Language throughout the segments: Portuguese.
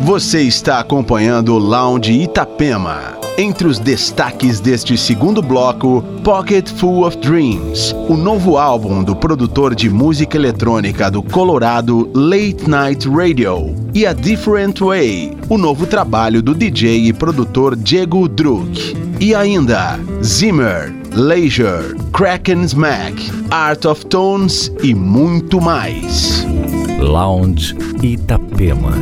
Você está acompanhando o Lounge Itapema. Entre os destaques deste segundo bloco, Pocket Full of Dreams, o novo álbum do produtor de música eletrônica do Colorado Late Night Radio, e A Different Way, o novo trabalho do DJ e produtor Diego Druk. E ainda, Zimmer, Leisure, Kraken Smack, Art of Tones e muito mais. Lounge Itapema.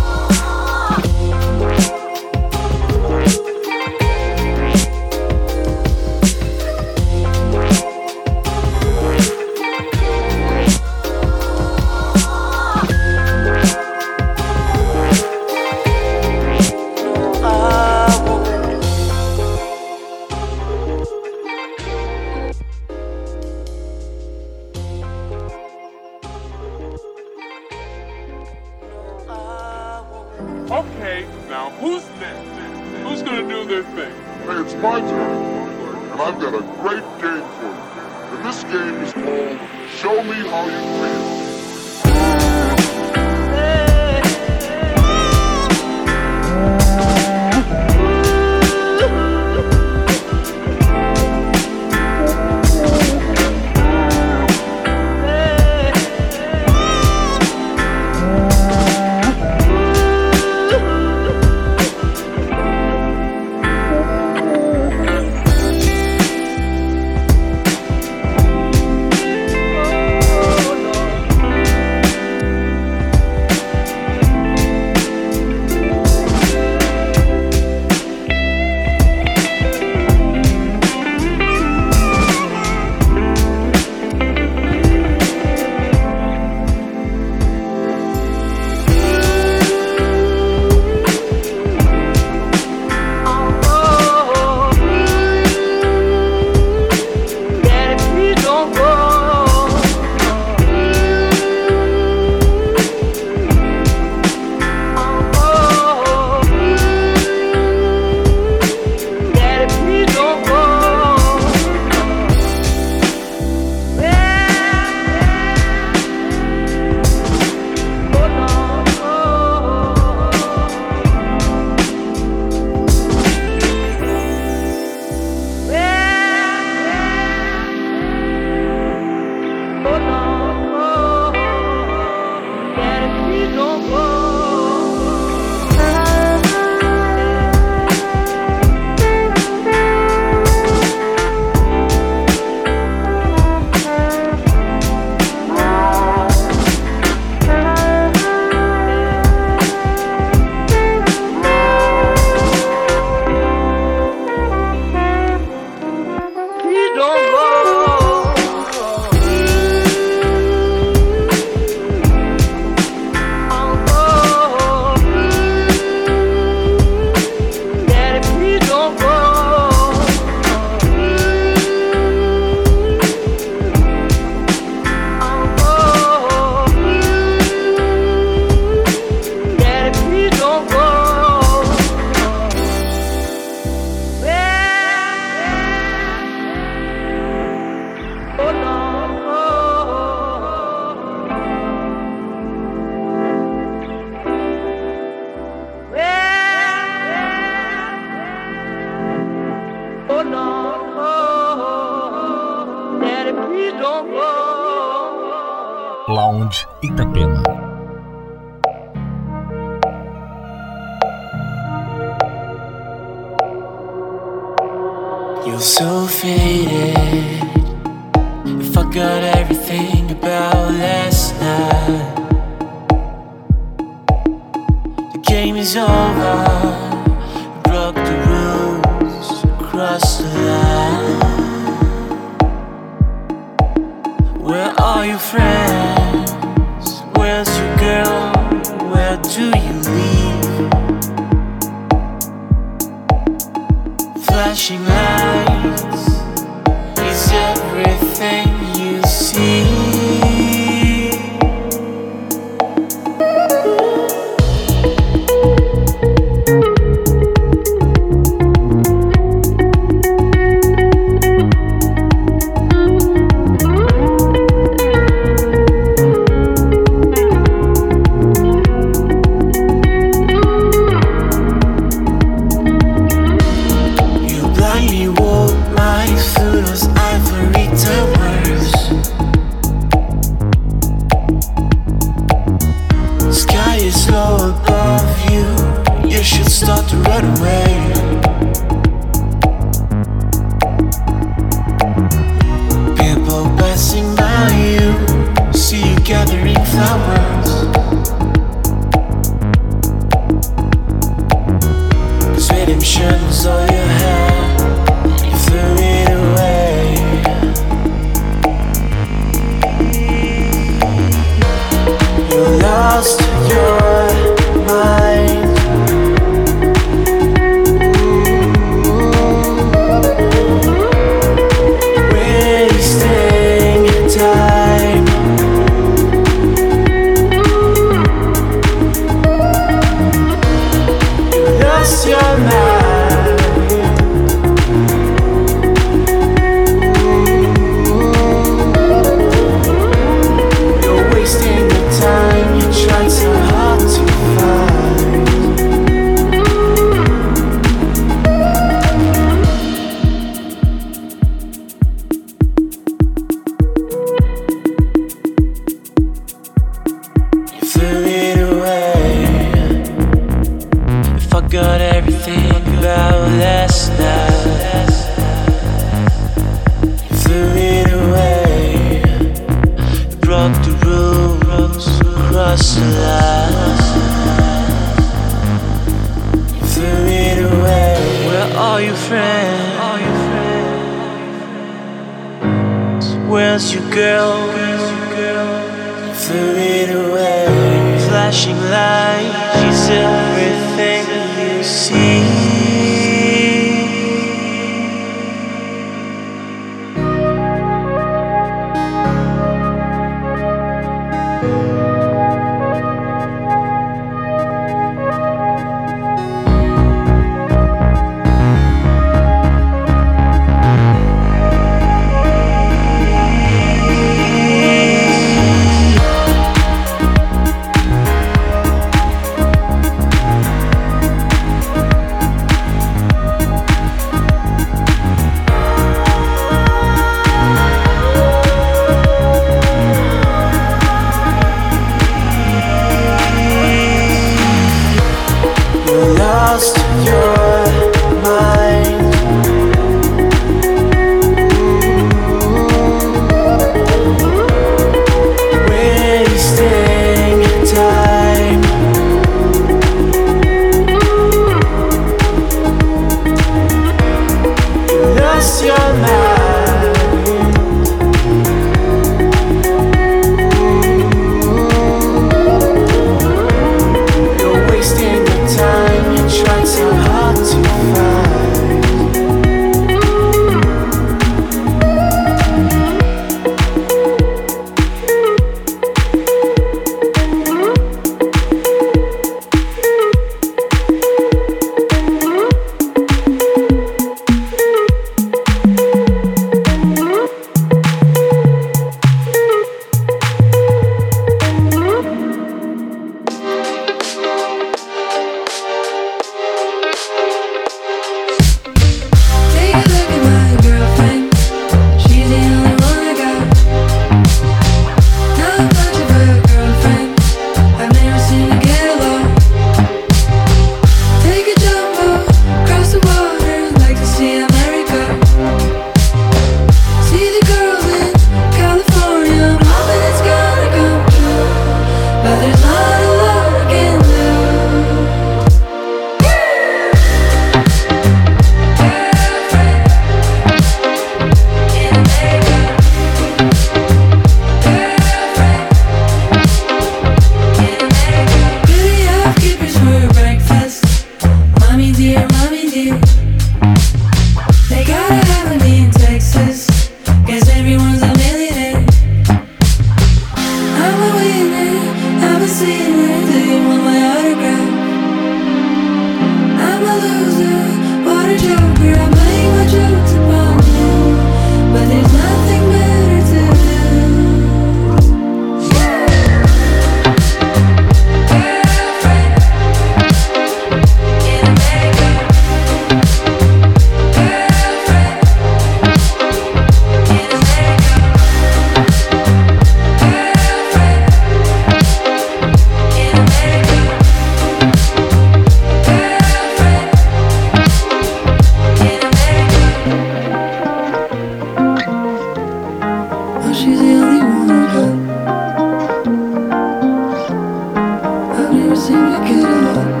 we could all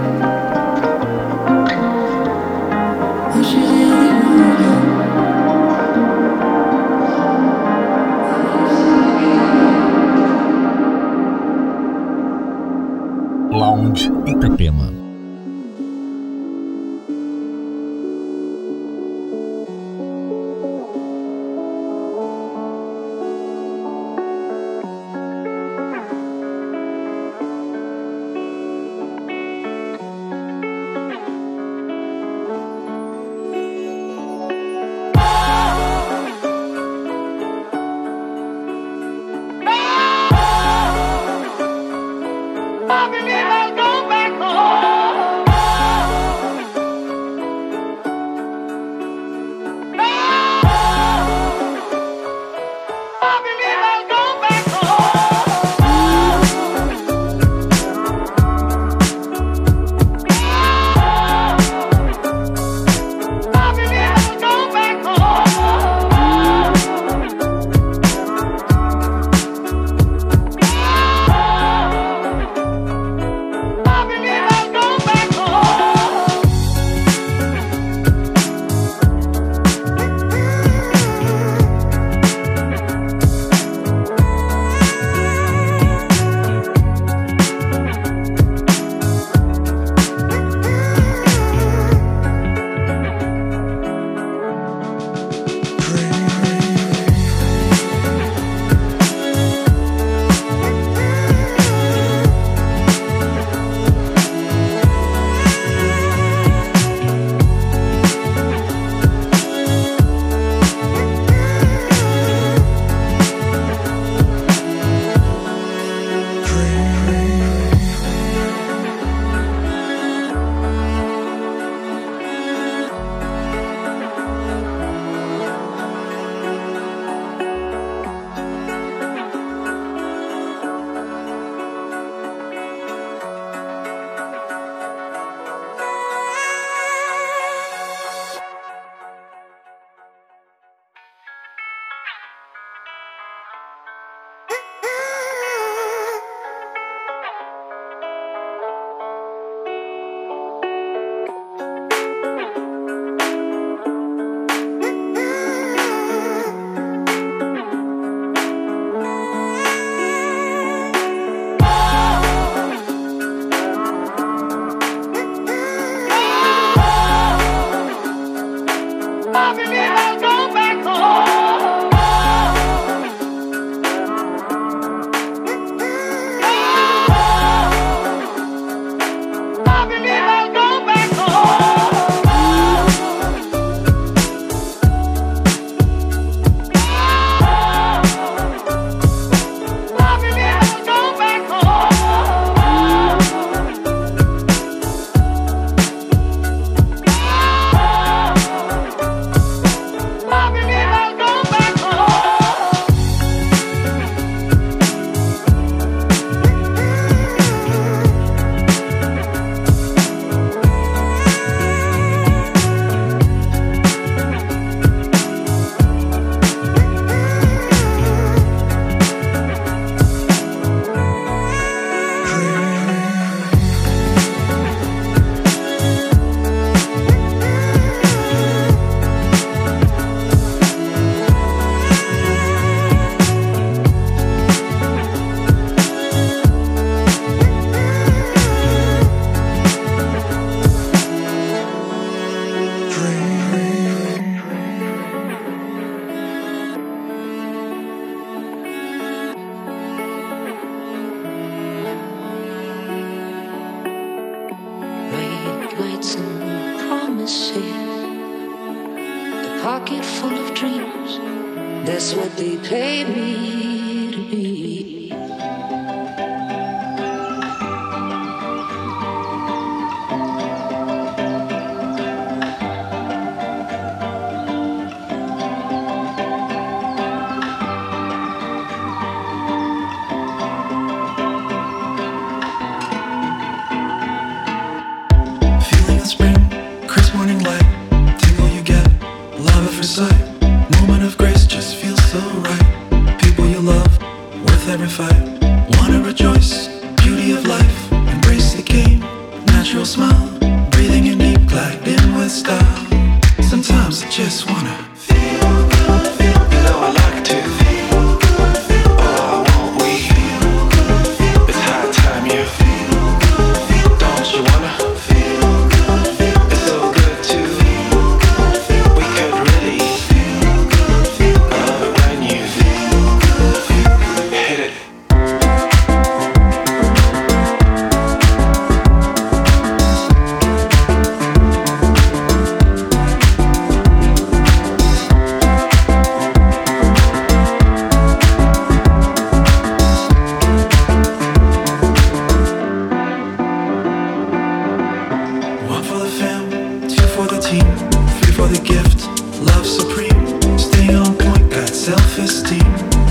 love supreme. Stay on point, got self esteem.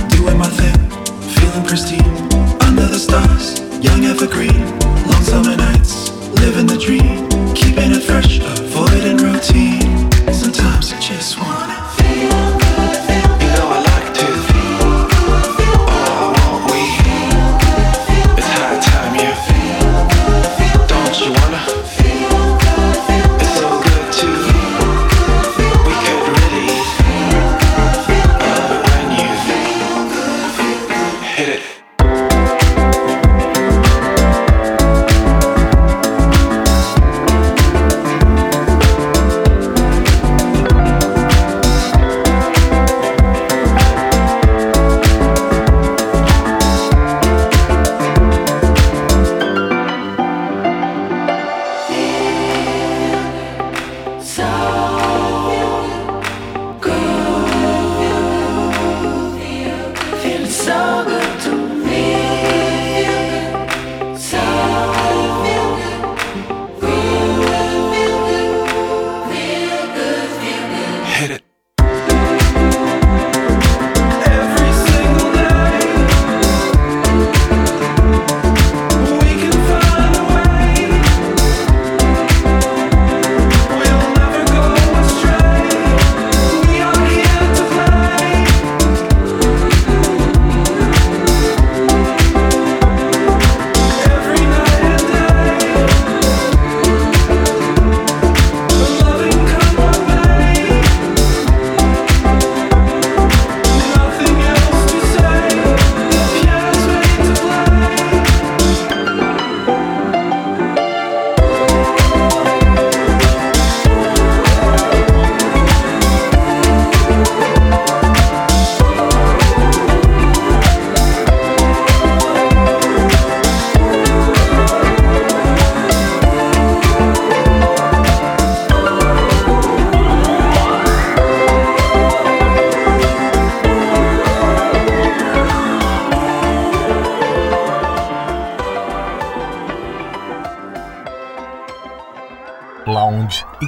Doing my thing, feeling pristine.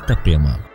Itapema.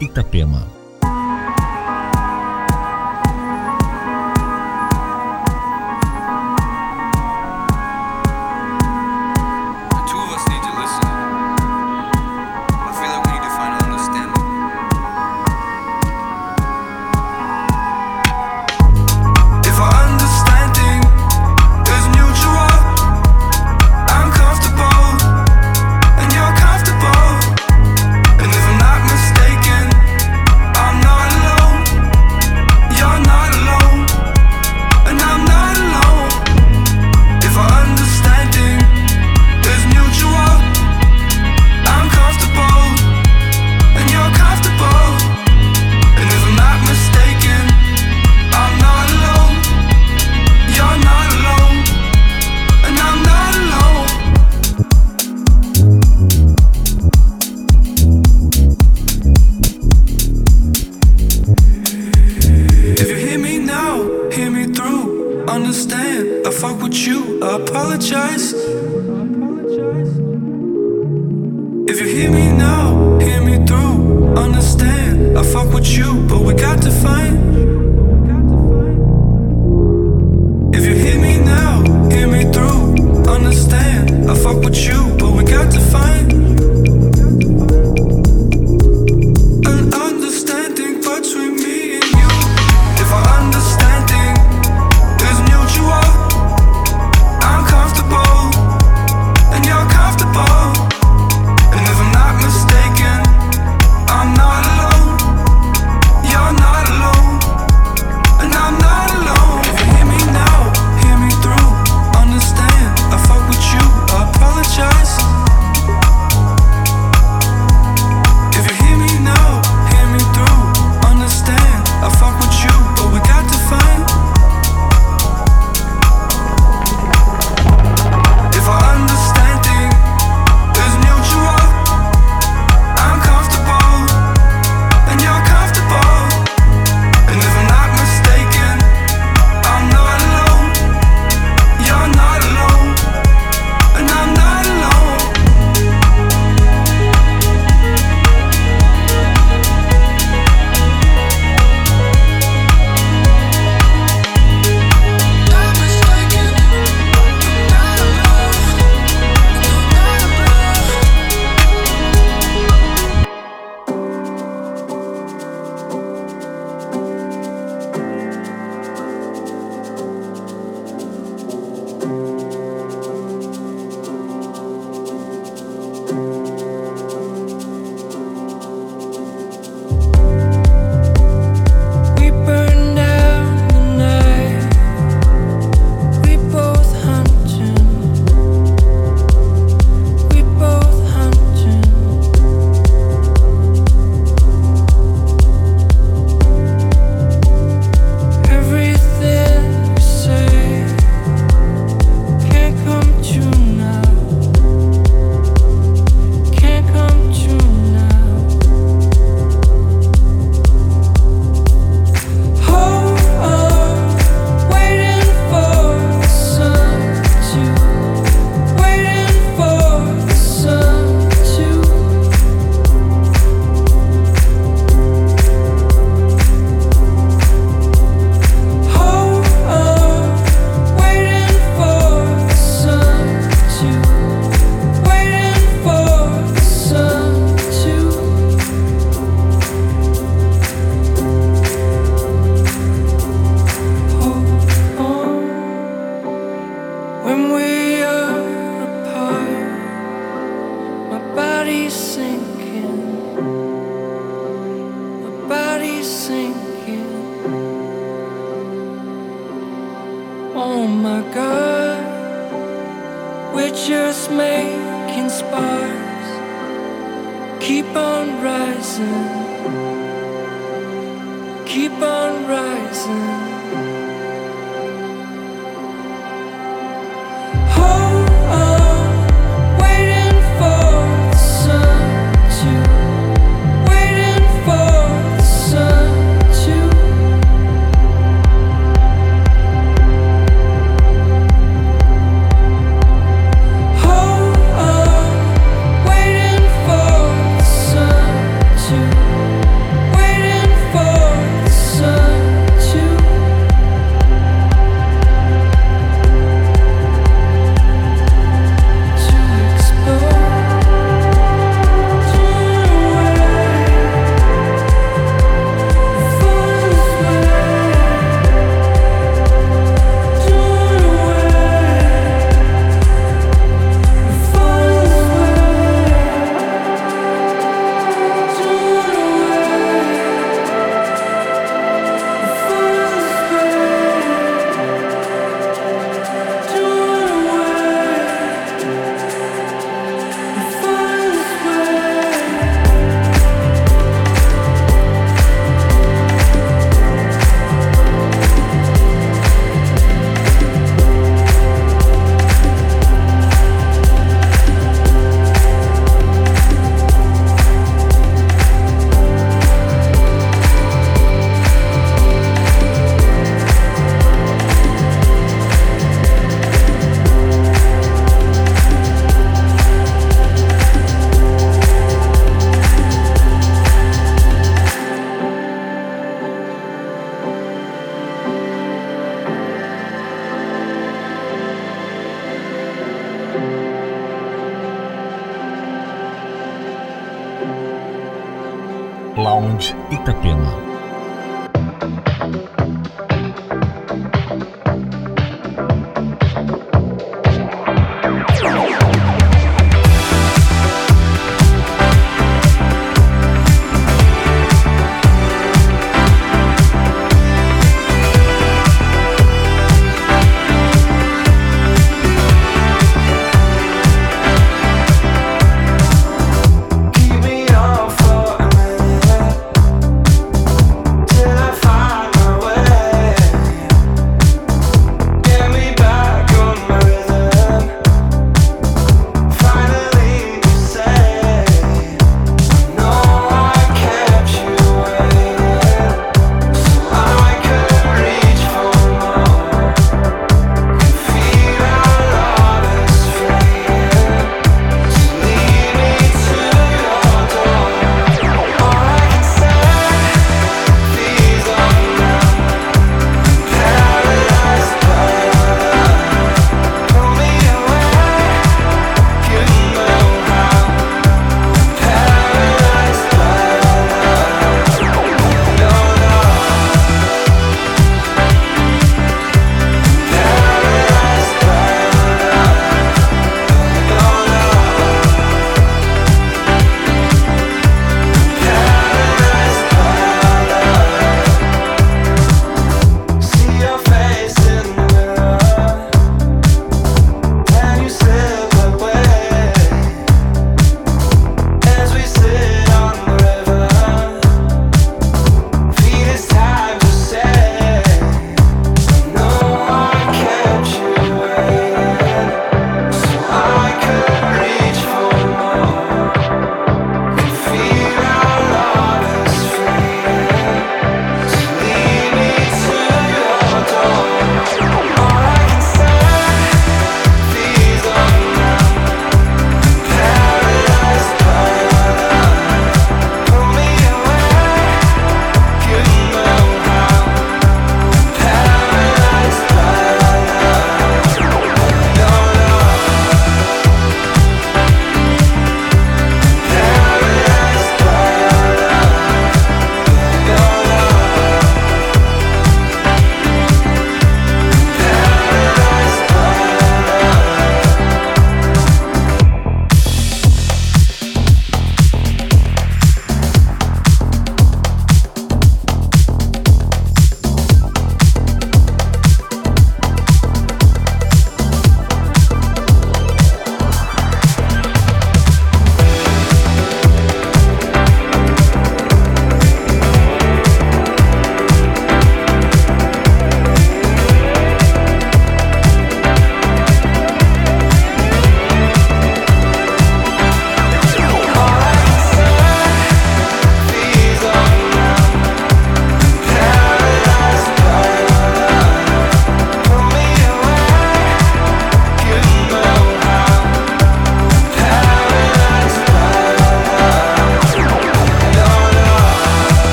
Itapema. understand. I fuck with you, I apologize. If you hear me now, hear me through. Understand, I fuck with you, but we got to find. If you hear me now, hear me through. Understand, I fuck with you.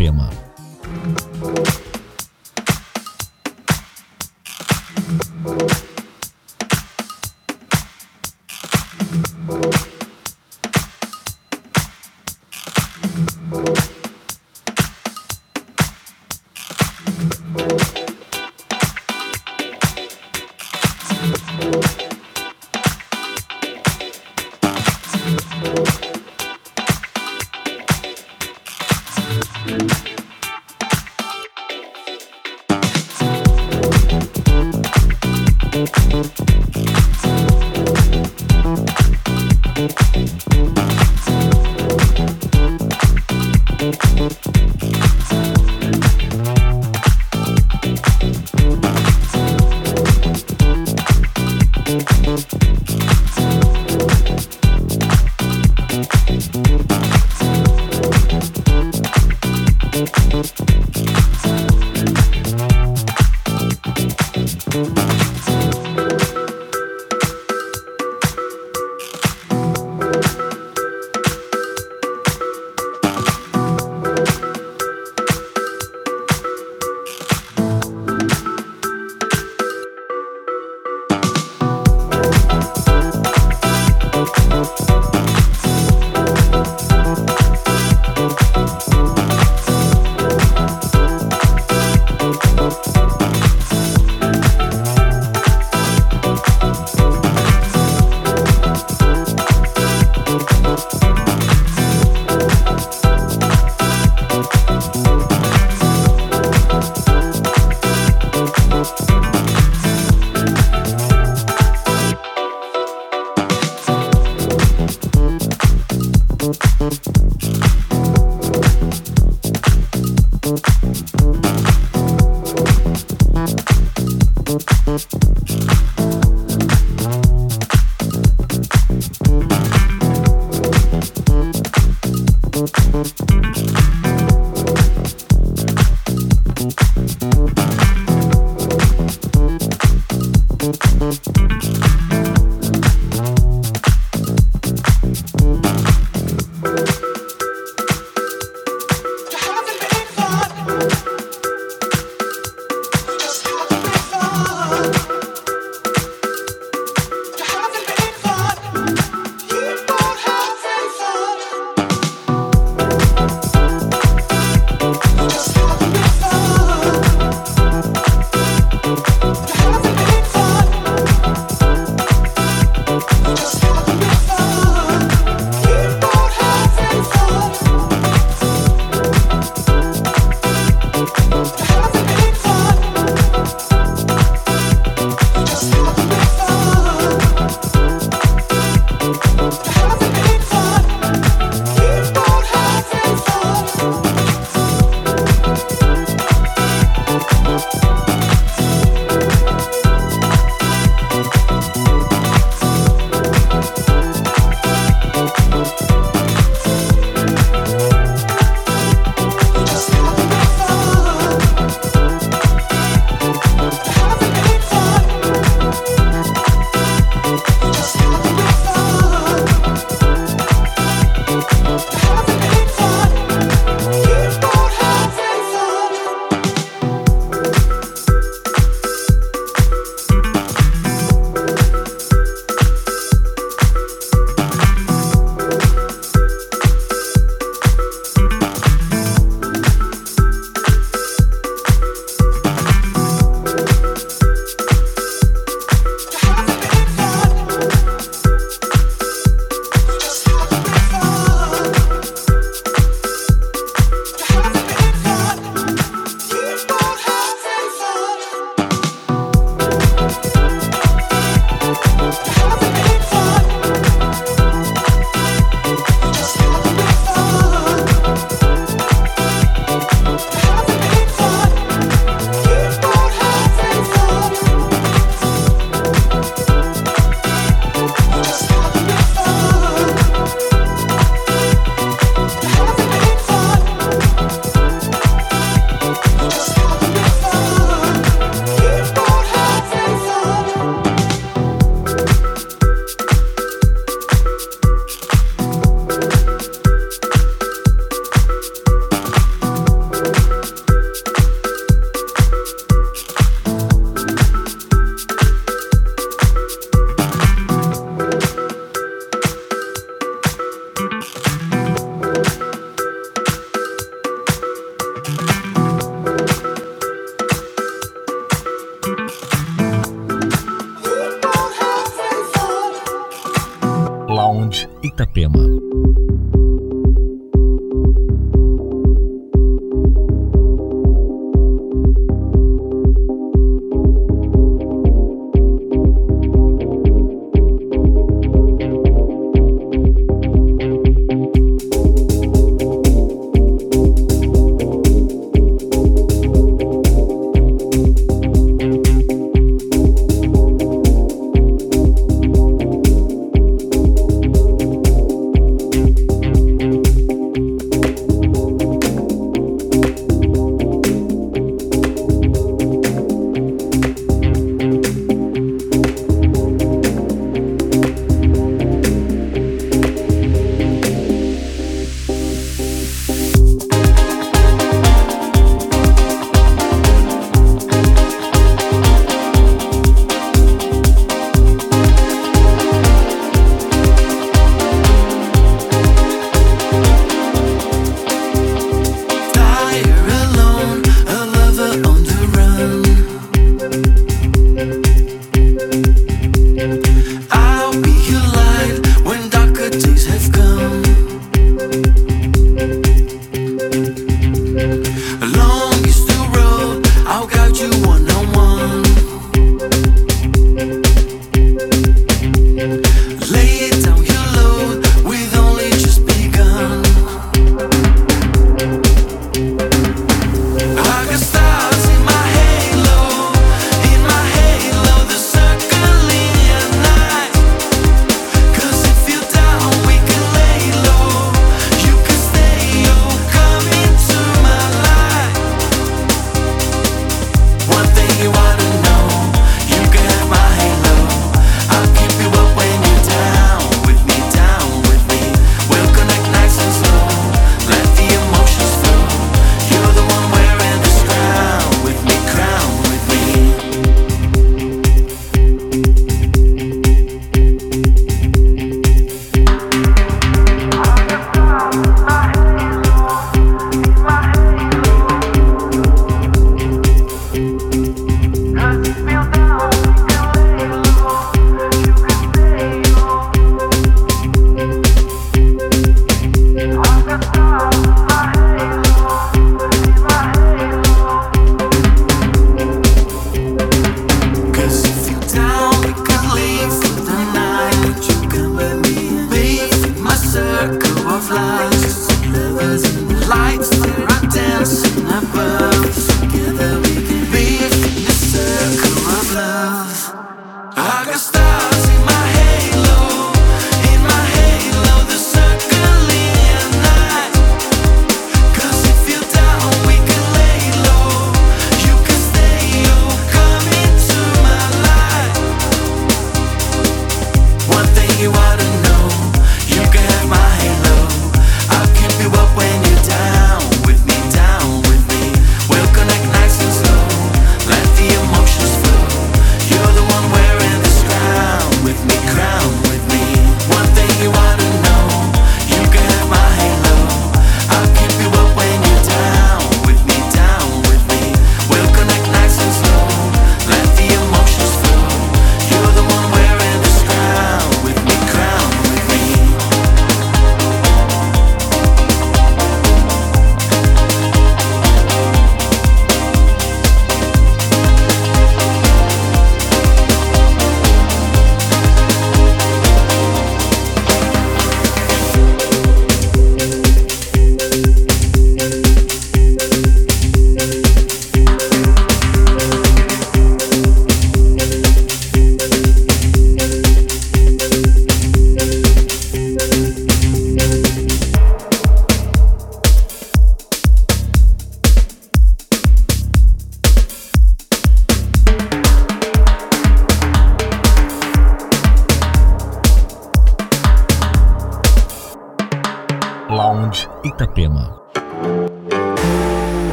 прямо.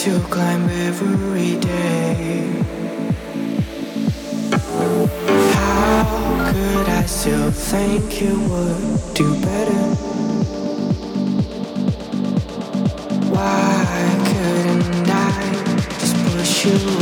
to climb every day. How could I still think you would do better? Why couldn't I just push you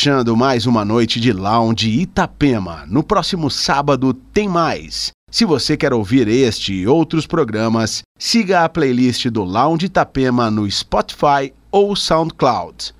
Fechando mais uma noite de Lounge Itapema. No próximo sábado tem mais. Se você quer ouvir este e outros programas, siga a playlist do Lounge Itapema no Spotify ou SoundCloud.